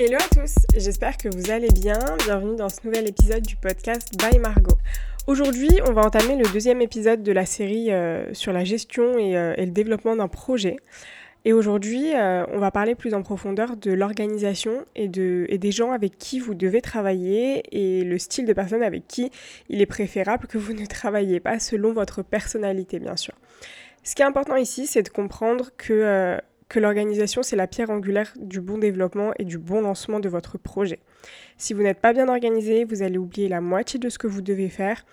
Hello à tous, j'espère que vous allez bien. Bienvenue dans ce nouvel épisode du podcast By Margot. Aujourd'hui, on va entamer le deuxième épisode de la série euh, sur la gestion euh, et, le développement d'un projet. Et aujourd'hui, euh, on va parler plus en profondeur de l'organisation et, et des gens avec qui vous devez travailler et le style de personne avec qui il est préférable que vous ne travaillez pas selon votre personnalité, bien sûr. Ce qui est important ici, c'est de comprendre que que l'organisation, c'est la pierre angulaire du bon développement et du bon lancement de votre projet. Si vous n'êtes pas bien organisé, vous allez oublier la moitié de ce que vous devez faire.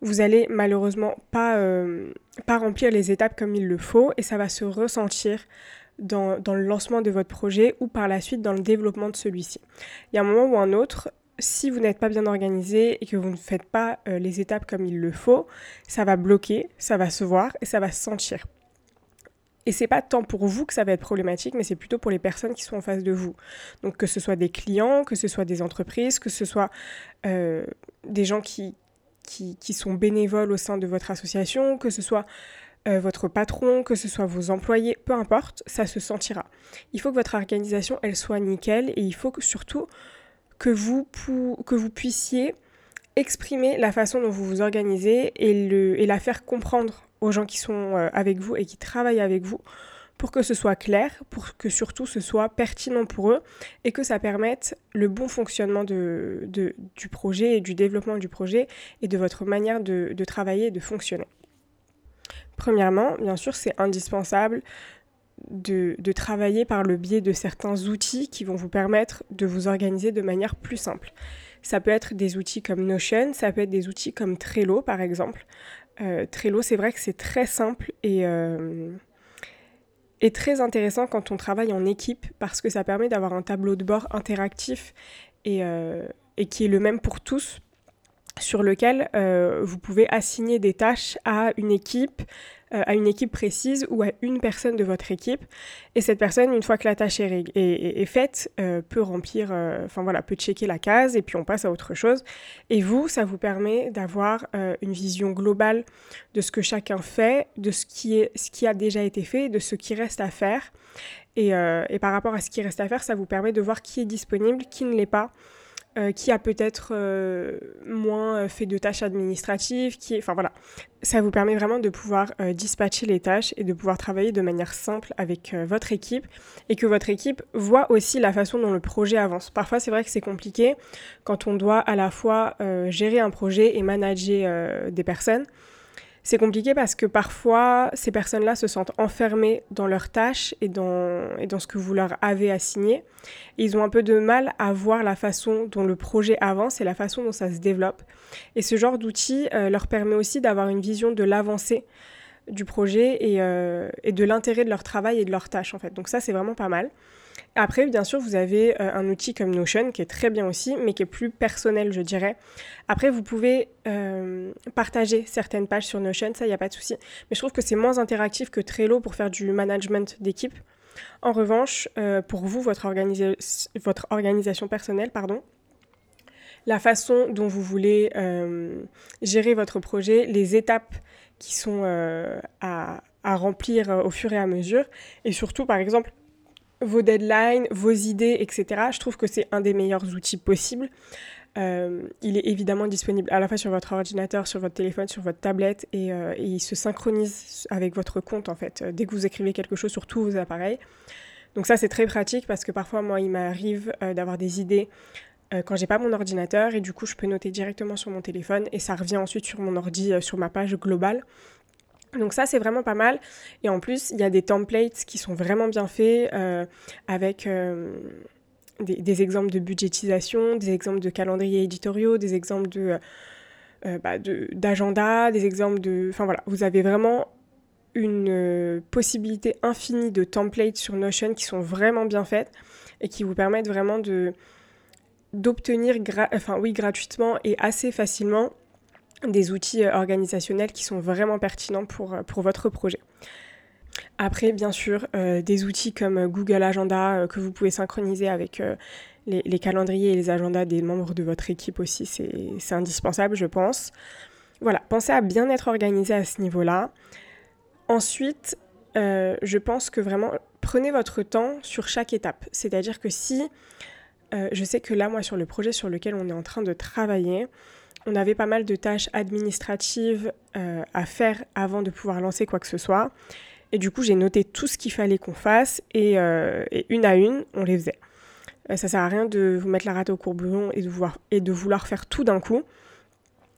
Vous allez malheureusement pas, euh, pas remplir les étapes comme il le faut et ça va se ressentir dans, dans, le lancement de votre projet ou par la suite dans le développement de celui-ci. Il y a un moment ou un autre, si vous n'êtes pas bien organisé et que vous ne faites pas euh, les étapes comme il le faut, ça va bloquer, ça va se voir et ça va se sentir. Et c'est pas tant pour vous que ça va être problématique, mais c'est plutôt pour les personnes qui sont en face de vous. Donc que ce soit des clients, que ce soit des entreprises, que ce soit euh, des gens qui, qui, sont bénévoles au sein de votre association, que ce soit euh, votre patron, que ce soit vos employés, peu importe, ça se sentira. Il faut que votre organisation, elle soit nickel et il faut que, surtout que vous, que vous puissiez exprimer la façon dont vous vous organisez et, le, et la faire comprendre aux gens qui sont euh, avec vous et qui travaillent avec vous pour que ce soit clair, pour que surtout ce soit pertinent pour eux et que ça permette le bon fonctionnement de, du projet et du développement du projet et de votre manière de, de travailler et de fonctionner. Premièrement, bien sûr, c'est indispensable de, de, travailler par le biais de certains outils qui vont vous permettre de vous organiser de manière plus simple. Ça peut être des outils comme Notion, ça peut être des outils comme Trello par exemple. Euh, Trello, c'est vrai que c'est très simple et, euh, et très intéressant quand on travaille en équipe parce que ça permet d'avoir un tableau de bord interactif et, euh, et qui est le même pour tous sur lequel vous pouvez assigner des tâches à une équipe, euh, à une équipe précise ou à une personne de votre équipe. Et cette personne, une fois que la tâche est, est, faite, euh, peut remplir, euh, enfin voilà, peut checker la case et puis on passe à autre chose. Et vous, ça vous permet d'avoir une vision globale de ce que chacun fait, de ce qui, est, ce qui a déjà été fait, de ce qui reste à faire. Et, et par rapport à ce qui reste à faire, ça vous permet de voir qui est disponible, qui ne l'est pas. Euh, qui a peut-être euh, moins euh, fait de tâches administratives, qui enfin voilà, ça vous permet vraiment de pouvoir dispatcher les tâches et de pouvoir travailler de manière simple avec votre équipe et que votre équipe voit aussi la façon dont le projet avance. Parfois, c'est vrai que c'est compliqué quand on doit à la fois gérer un projet et manager des personnes. C'est compliqué parce que parfois, ces personnes-là se sentent enfermées dans leurs tâches et dans, et dans ce que vous leur avez assigné. ils ont un peu de mal à voir la façon dont le projet avance et la façon dont ça se développe. Et ce genre d'outil euh, leur permet aussi d'avoir une vision de l'avancée du projet et, euh, et de l'intérêt de leur travail et de leurs tâches en fait. Donc ça, c'est vraiment pas mal. Après, bien sûr, vous avez euh, un outil comme Notion qui est très bien aussi, mais qui est plus personnel, je dirais. Après, vous pouvez euh, partager certaines pages sur Notion, ça, il n'y a pas de souci. Mais je trouve que c'est moins interactif que Trello pour faire du management d'équipe. En revanche, pour vous, votre, votre, organisation personnelle, pardon, la façon dont vous voulez gérer votre projet, les étapes qui sont à, à remplir au fur et à mesure, et surtout, par exemple, vos deadlines, vos idées, etc. Je trouve que c'est un des meilleurs outils possibles. Euh, il est évidemment disponible à la fois sur votre ordinateur, sur votre téléphone, sur votre tablette et, euh, il se synchronise avec votre compte en fait dès que vous écrivez quelque chose sur tous vos appareils. Donc ça c'est très pratique parce que parfois moi il m'arrive euh, d'avoir des idées quand j'ai pas mon ordinateur et du coup je peux noter directement sur mon téléphone et ça revient ensuite sur mon ordi sur ma page globale. Donc ça, c'est vraiment pas mal. Et en plus, il y a des templates qui sont vraiment bien faits euh, avec euh, des, exemples de budgétisation, des exemples de calendriers éditoriaux, des exemples de, euh, bah, d'agenda, des exemples de... Enfin voilà, vous avez vraiment une possibilité infinie de templates sur Notion qui sont vraiment bien faites et qui vous permettent vraiment de d'obtenir enfin oui gratuitement et assez facilement des outils euh, organisationnels qui sont vraiment pertinents pour, euh, pour votre projet. Après, bien sûr, euh, des outils comme Google Agenda que vous pouvez synchroniser avec les, calendriers et les agendas des membres de votre équipe aussi, c'est indispensable, je pense. Voilà, pensez à bien être organisé à ce niveau-là. Ensuite, je pense que vraiment, prenez votre temps sur chaque étape. C'est-à-dire que si je sais que là, moi, sur le projet sur lequel on est en train de travailler, on avait pas mal de tâches administratives à faire avant de pouvoir lancer quoi que ce soit. Et du coup, j'ai noté tout ce qu'il fallait qu'on fasse et, une à une, on les faisait. ça sert à rien de vous mettre la rate au courbouillon et de vouloir, et de vouloir faire tout d'un coup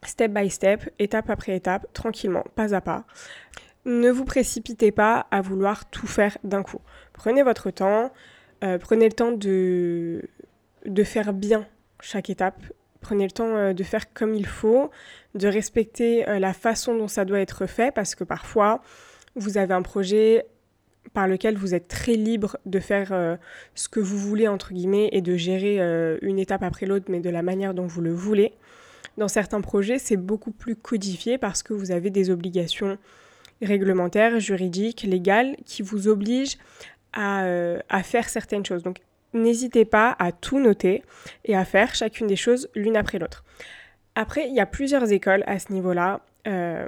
step by step, étape après étape, tranquillement, pas à pas. Ne vous précipitez pas à vouloir tout faire d'un coup. Prenez votre temps, euh, prenez le temps de, de faire bien chaque étape, prenez le temps euh, de faire comme il faut, de respecter euh, la façon dont ça doit être fait, parce que parfois, vous avez un projet par lequel vous êtes très libre de faire ce que vous voulez, entre guillemets, et de gérer une étape après l'autre, mais de la manière dont vous le voulez. Dans certains projets, c'est beaucoup plus codifié parce que vous avez des obligations réglementaires, juridiques, légales qui vous obligent à, euh, faire certaines choses. Donc n'hésitez pas à tout noter et à faire chacune des choses l'une après l'autre. Après, il y a plusieurs écoles à ce niveau-là. Euh,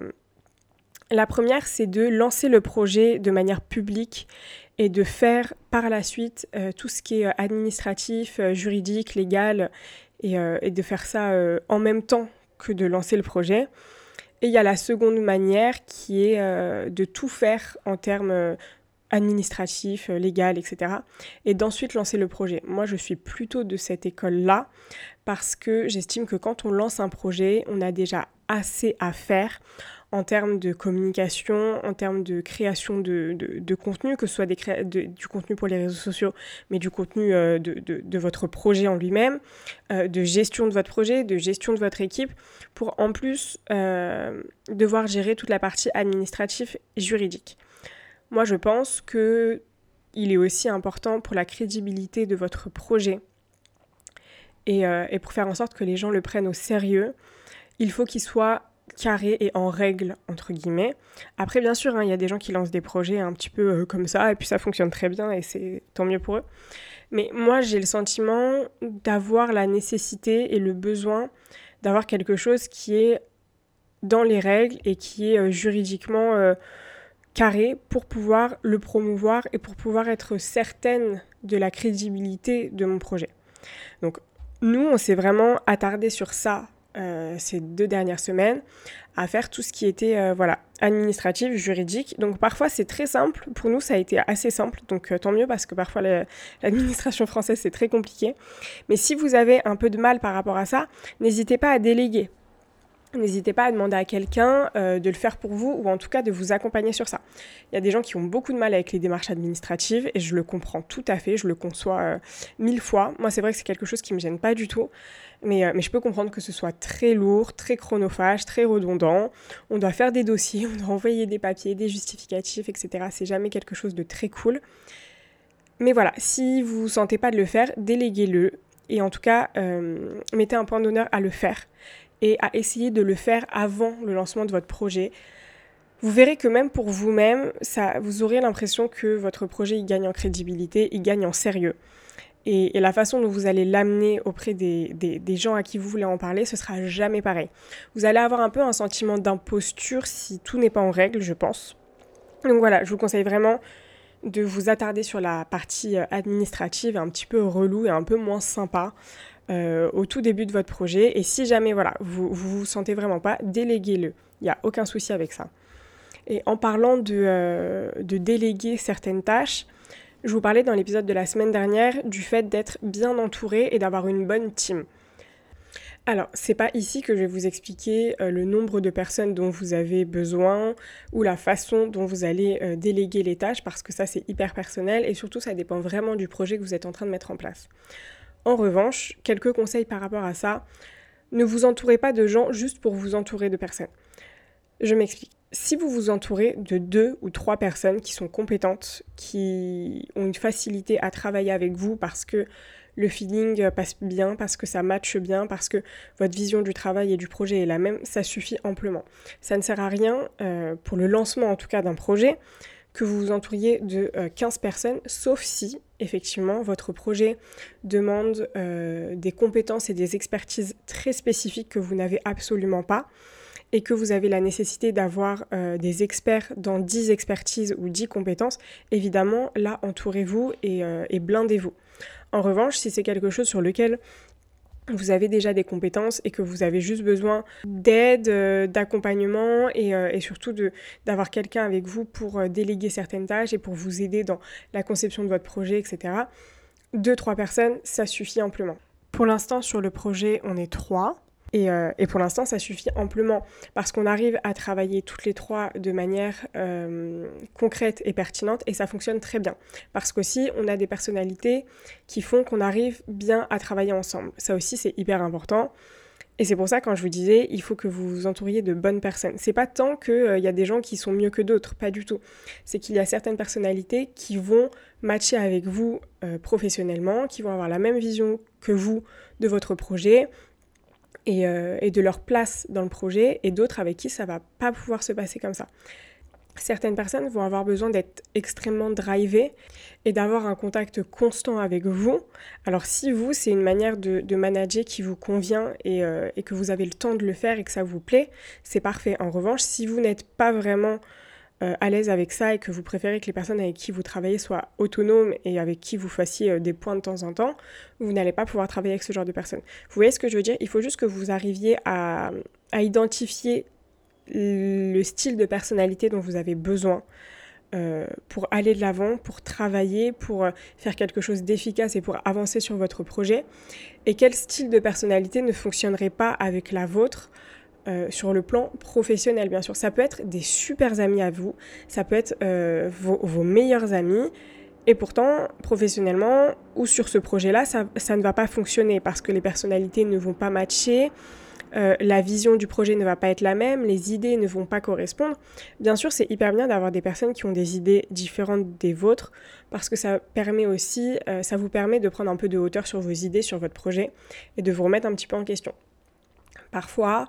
la première, c'est de lancer le projet de manière publique et de faire par la suite euh, tout ce qui est administratif, juridique, légal euh, et, de faire ça euh, en même temps que de lancer le projet. Et il y a la seconde manière qui est euh, de tout faire en termes administratifs, légal, etc. Et d'ensuite lancer le projet. Moi, je suis plutôt de cette école-là parce que j'estime que quand on lance un projet, on a déjà assez à faire en termes de communication, en termes de création de, de, contenu, que ce soit du contenu pour les réseaux sociaux, mais du contenu euh, de, votre projet en lui-même, euh, de gestion de votre projet, de gestion de votre équipe, pour en plus euh, devoir gérer toute la partie administrative et juridique. Moi, je pense que il est aussi important pour la crédibilité de votre projet et, et pour faire en sorte que les gens le prennent au sérieux, il faut qu'il soit carré et en règle, entre guillemets. Après, bien sûr, hein, il y a des gens qui lancent des projets un petit peu euh, comme ça, et puis ça fonctionne très bien, et c'est tant mieux pour eux. Mais moi, j'ai le sentiment d'avoir la nécessité et le besoin d'avoir quelque chose qui est dans les règles et qui est euh, juridiquement euh, carré pour pouvoir le promouvoir et pour pouvoir être certaine de la crédibilité de mon projet. Donc, nous, on s'est vraiment attardé sur ça euh, ces deux dernières semaines à faire tout ce qui était euh, voilà administratif, juridique. Donc parfois c'est très simple. Pour nous ça a été assez simple. Donc euh, tant mieux parce que parfois l'administration française c'est très compliqué. Mais si vous avez un peu de mal par rapport à ça, n'hésitez pas à déléguer. N'hésitez pas à demander à quelqu'un euh, de le faire pour vous ou en tout cas de vous accompagner sur ça. Il y a des gens qui ont beaucoup de mal avec les démarches administratives et je le comprends tout à fait, je le conçois euh, mille fois. Moi, c'est vrai que c'est quelque chose qui me gêne pas du tout, mais, euh, mais je peux comprendre que ce soit très lourd, très chronophage, très redondant. On doit faire des dossiers, on doit envoyer des papiers, des justificatifs, etc. C'est jamais quelque chose de très cool. Mais voilà, si vous ne sentez pas de le faire, déléguez-le et en tout cas, mettez un point d'honneur à le faire et à essayer de le faire avant le lancement de votre projet. Vous verrez que même pour vous-même, ça, vous aurez l'impression que votre projet il gagne en crédibilité, il gagne en sérieux. Et, la façon dont vous allez l'amener auprès des, des, gens à qui vous voulez en parler, ce sera jamais pareil. Vous allez avoir un peu un sentiment d'imposture si tout n'est pas en règle, je pense. Donc voilà, je vous conseille vraiment de vous attarder sur la partie euh, administrative un petit peu relou et un peu moins sympa. Euh, au tout début de votre projet. Et si jamais voilà, vous ne vous, sentez vraiment pas, déléguez-le. Il n'y a aucun souci avec ça. Et en parlant de, euh, de déléguer certaines tâches, je vous parlais dans l'épisode de la semaine dernière du fait d'être bien entouré et d'avoir une bonne team. Alors, c'est pas ici que je vais vous expliquer euh, le nombre de personnes dont vous avez besoin ou la façon dont vous allez déléguer les tâches parce que ça c'est hyper personnel et surtout ça dépend vraiment du projet que vous êtes en train de mettre en place. En revanche, quelques conseils par rapport à ça. Ne vous entourez pas de gens juste pour vous entourer de personnes. Je m'explique. Si vous vous entourez de deux ou trois personnes qui sont compétentes, qui ont une facilité à travailler avec vous parce que le feeling passe bien, parce que ça matche bien, parce que votre vision du travail et du projet est la même, ça suffit amplement. Ça ne sert à rien, euh, pour le lancement en tout cas d'un projet, que vous vous entouriez de 15 euh, personnes, sauf si, effectivement, votre projet demande euh, des compétences et des expertises très spécifiques que vous n'avez absolument pas et que vous avez la nécessité d'avoir euh, des experts dans 10 expertises ou 10 compétences, évidemment, là, entourez-vous et, blindez-vous. En revanche, si c'est quelque chose sur lequel vous avez déjà des compétences et que vous avez juste besoin d'aide, euh, d'accompagnement et, euh, surtout d'avoir quelqu'un avec vous pour euh, déléguer certaines tâches et pour vous aider dans la conception de votre projet, etc. Deux, trois personnes, ça suffit amplement. Pour l'instant, sur le projet, on est trois. Euh, et, pour l'instant, ça suffit amplement parce qu'on arrive à travailler toutes les trois de manière euh, concrète et pertinente et ça fonctionne très bien. Parce qu'aussi, on a des personnalités qui font qu'on arrive bien à travailler ensemble. Ça aussi, c'est hyper important. Et c'est pour ça, quand je vous disais, il faut que vous vous entouriez de bonnes personnes. C'est pas tant qu'il euh, y a des gens qui sont mieux que d'autres, pas du tout. C'est qu'il y a certaines personnalités qui vont matcher avec vous professionnellement, qui vont avoir la même vision que vous de votre projet, euh, et, de leur place dans le projet, et d'autres avec qui ça va pas pouvoir se passer comme ça. Certaines personnes vont avoir besoin d'être extrêmement drivées et d'avoir un contact constant avec vous. Alors si vous, c'est une manière de, manager qui vous convient euh, et, que vous avez le temps de le faire et que ça vous plaît, c'est parfait. En revanche, si vous n'êtes pas vraiment euh, à l'aise avec ça et que vous préférez que les personnes avec qui vous travaillez soient autonomes et avec qui vous fassiez euh, des points de temps en temps, vous n'allez pas pouvoir travailler avec ce genre de personnes. Vous voyez ce que je veux dire? Il faut juste que vous arriviez à, identifier le style de personnalité dont vous avez besoin. Euh, pour aller de l'avant, pour travailler, pour faire quelque chose d'efficace et pour avancer sur votre projet. Et quel style de personnalité ne fonctionnerait pas avec la vôtre euh, sur le plan professionnel, bien sûr. Ça peut être des super amis à vous, ça peut être euh, vos, meilleurs amis, et pourtant, professionnellement ou sur ce projet-là, ça, ne va pas fonctionner parce que les personnalités ne vont pas matcher, euh, la vision du projet ne va pas être la même, les idées ne vont pas correspondre. Bien sûr, c'est hyper bien d'avoir des personnes qui ont des idées différentes des vôtres parce que ça permet aussi, ça vous permet de prendre un peu de hauteur sur vos idées, sur votre projet et de vous remettre un petit peu en question. Parfois,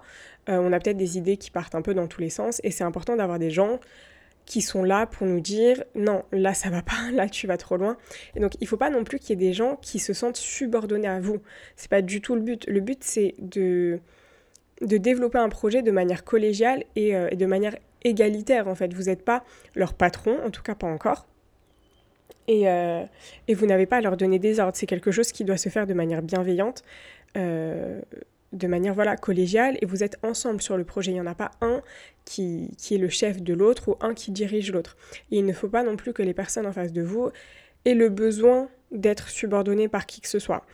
euh, on a peut-être des idées qui partent un peu dans tous les sens et c'est important d'avoir des gens qui sont là pour nous dire non, là ça va pas, là tu vas trop loin. Et donc il faut pas non plus qu'il y ait des gens qui se sentent subordonnés à vous. C'est pas du tout le but. Le but c'est de, de développer un projet de manière collégiale et, euh, de manière égalitaire en fait. Vous n'êtes pas leur patron, en tout cas pas encore. Et, euh, et vous n'avez pas à leur donner des ordres. C'est quelque chose qui doit se faire de manière bienveillante de manière voilà collégiale et vous êtes ensemble sur le projet. Il n'y en a pas un qui, qui est le chef de l'autre ou un qui dirige l'autre. Il ne faut pas non plus que les personnes en face de vous aient le besoin d'être subordonnées par qui que ce soit.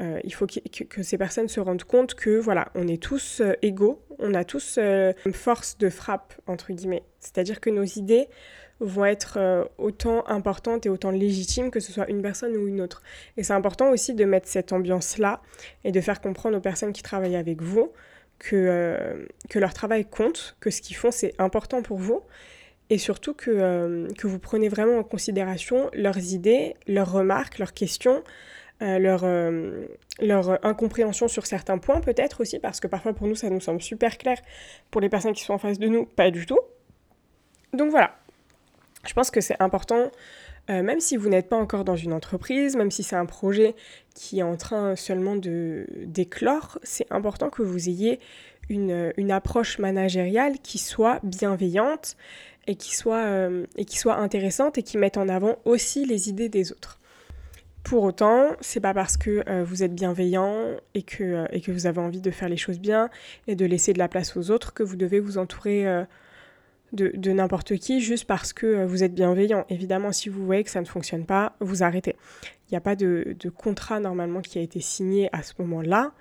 Euh, il faut que, ces personnes se rendent compte que voilà, on est tous euh, égaux, on a tous euh, une force de frappe entre guillemets. C'est-à-dire que nos idées vont être euh, autant importantes et autant légitimes que ce soit une personne ou une autre. Et c'est important aussi de mettre cette ambiance-là et de faire comprendre aux personnes qui travaillent avec vous que, euh, que leur travail compte, que ce qu'ils font c'est important pour vous et surtout que, euh, que vous prenez vraiment en considération leurs idées, leurs remarques, leurs questions, leur, leur incompréhension sur certains points peut-être aussi, parce que parfois pour nous ça nous semble super clair, pour les personnes qui sont en face de nous, pas du tout. Donc voilà, je pense que c'est important, euh, même si vous n'êtes pas encore dans une entreprise, même si c'est un projet qui est en train seulement de d'éclore, c'est important que vous ayez une, une, approche managériale qui soit bienveillante et qui soit, euh, et qui soit intéressante et qui mette en avant aussi les idées des autres. Pour autant, c'est pas parce que euh, vous êtes bienveillant et que, et que vous avez envie de faire les choses bien et de laisser de la place aux autres que vous devez vous entourer de, n'importe qui juste parce que euh, vous êtes bienveillant. Évidemment, si vous voyez que ça ne fonctionne pas, vous arrêtez. Il n'y a pas de, contrat normalement qui a été signé à ce moment-là,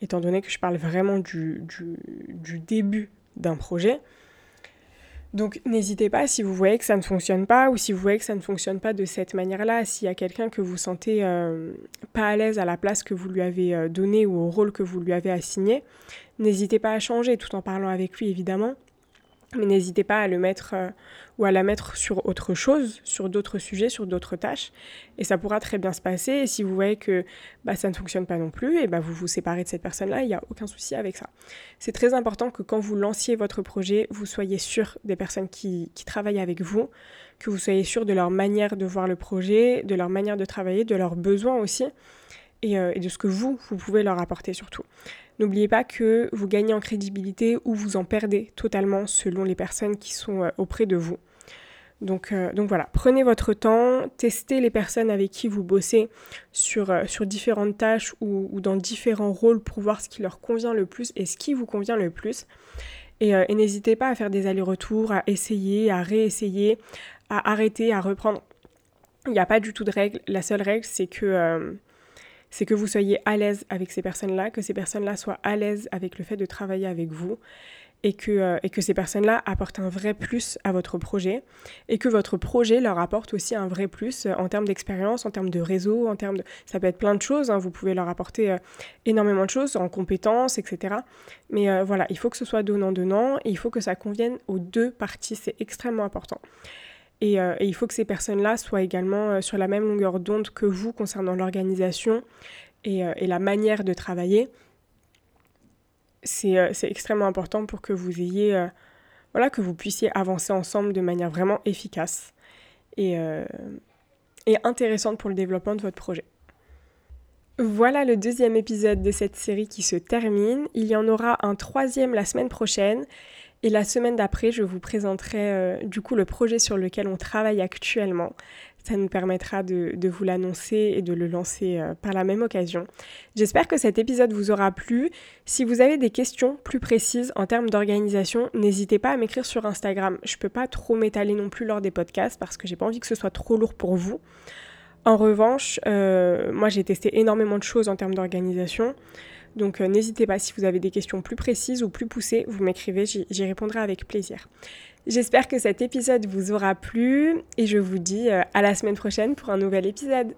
étant donné que je parle vraiment du, du, début d'un projet. Donc n'hésitez pas si vous voyez que ça ne fonctionne pas ou si vous voyez que ça ne fonctionne pas de cette manière-là, s'il y a quelqu'un que vous sentez euh, pas à l'aise à la place que vous lui avez euh, donnée ou au rôle que vous lui avez assigné, n'hésitez pas à changer tout en parlant avec lui évidemment mais n'hésitez pas à le mettre euh, ou à la mettre sur autre chose, sur d'autres sujets, sur d'autres tâches, et ça pourra très bien se passer. Et si vous voyez que bah, ça ne fonctionne pas non plus, et bah, vous vous séparez de cette personne-là, il n'y a aucun souci avec ça. C'est très important que quand vous lanciez votre projet, vous soyez sûr des personnes qui, travaillent avec vous, que vous soyez sûr de leur manière de voir le projet, de leur manière de travailler, de leurs besoins aussi, et, euh, et de ce que vous, vous pouvez leur apporter surtout. N'oubliez pas que vous gagnez en crédibilité ou vous en perdez totalement selon les personnes qui sont euh, auprès de vous. Donc, euh, donc voilà, prenez votre temps, testez les personnes avec qui vous bossez sur, euh, différentes tâches ou, dans différents rôles pour voir ce qui leur convient le plus et ce qui vous convient le plus. Et, et n'hésitez pas à faire des allers-retours, à essayer, à réessayer, à arrêter, à reprendre. Il n'y a pas du tout de règle. La seule règle, c'est que c'est que vous soyez à l'aise avec ces personnes-là, que ces personnes-là soient à l'aise avec le fait de travailler avec vous et que, euh, et que ces personnes-là apportent un vrai plus à votre projet et que votre projet leur apporte aussi un vrai plus euh, en termes d'expérience, en termes de réseau, en termes de... Ça peut être plein de choses, hein. vous pouvez leur apporter euh, énormément de choses en compétences, etc. Mais voilà, il faut que ce soit donnant-donnant et il faut que ça convienne aux deux parties, c'est extrêmement important. Euh, et, il faut que ces personnes-là soient également euh, sur la même longueur d'onde que vous concernant l'organisation et, euh, la manière de travailler. C'est extrêmement important pour que vous ayez, voilà, que vous puissiez avancer ensemble de manière vraiment efficace et, et intéressante pour le développement de votre projet. Voilà le deuxième épisode de cette série qui se termine. Il y en aura un troisième la semaine prochaine et la semaine d'après, je vous présenterai euh, du coup le projet sur lequel on travaille actuellement. Ça nous permettra de, vous l'annoncer et de le lancer euh, par la même occasion. J'espère que cet épisode vous aura plu. Si vous avez des questions plus précises en termes d'organisation, n'hésitez pas à m'écrire sur Instagram. Je ne peux pas trop m'étaler non plus lors des podcasts parce que j'ai pas envie que ce soit trop lourd pour vous. En revanche, euh, moi j'ai testé énormément de choses en termes d'organisation. Donc euh, n'hésitez pas si vous avez des questions plus précises ou plus poussées, vous m'écrivez, j'y répondrai avec plaisir. J'espère que cet épisode vous aura plu et je vous dis euh, à la semaine prochaine pour un nouvel épisode.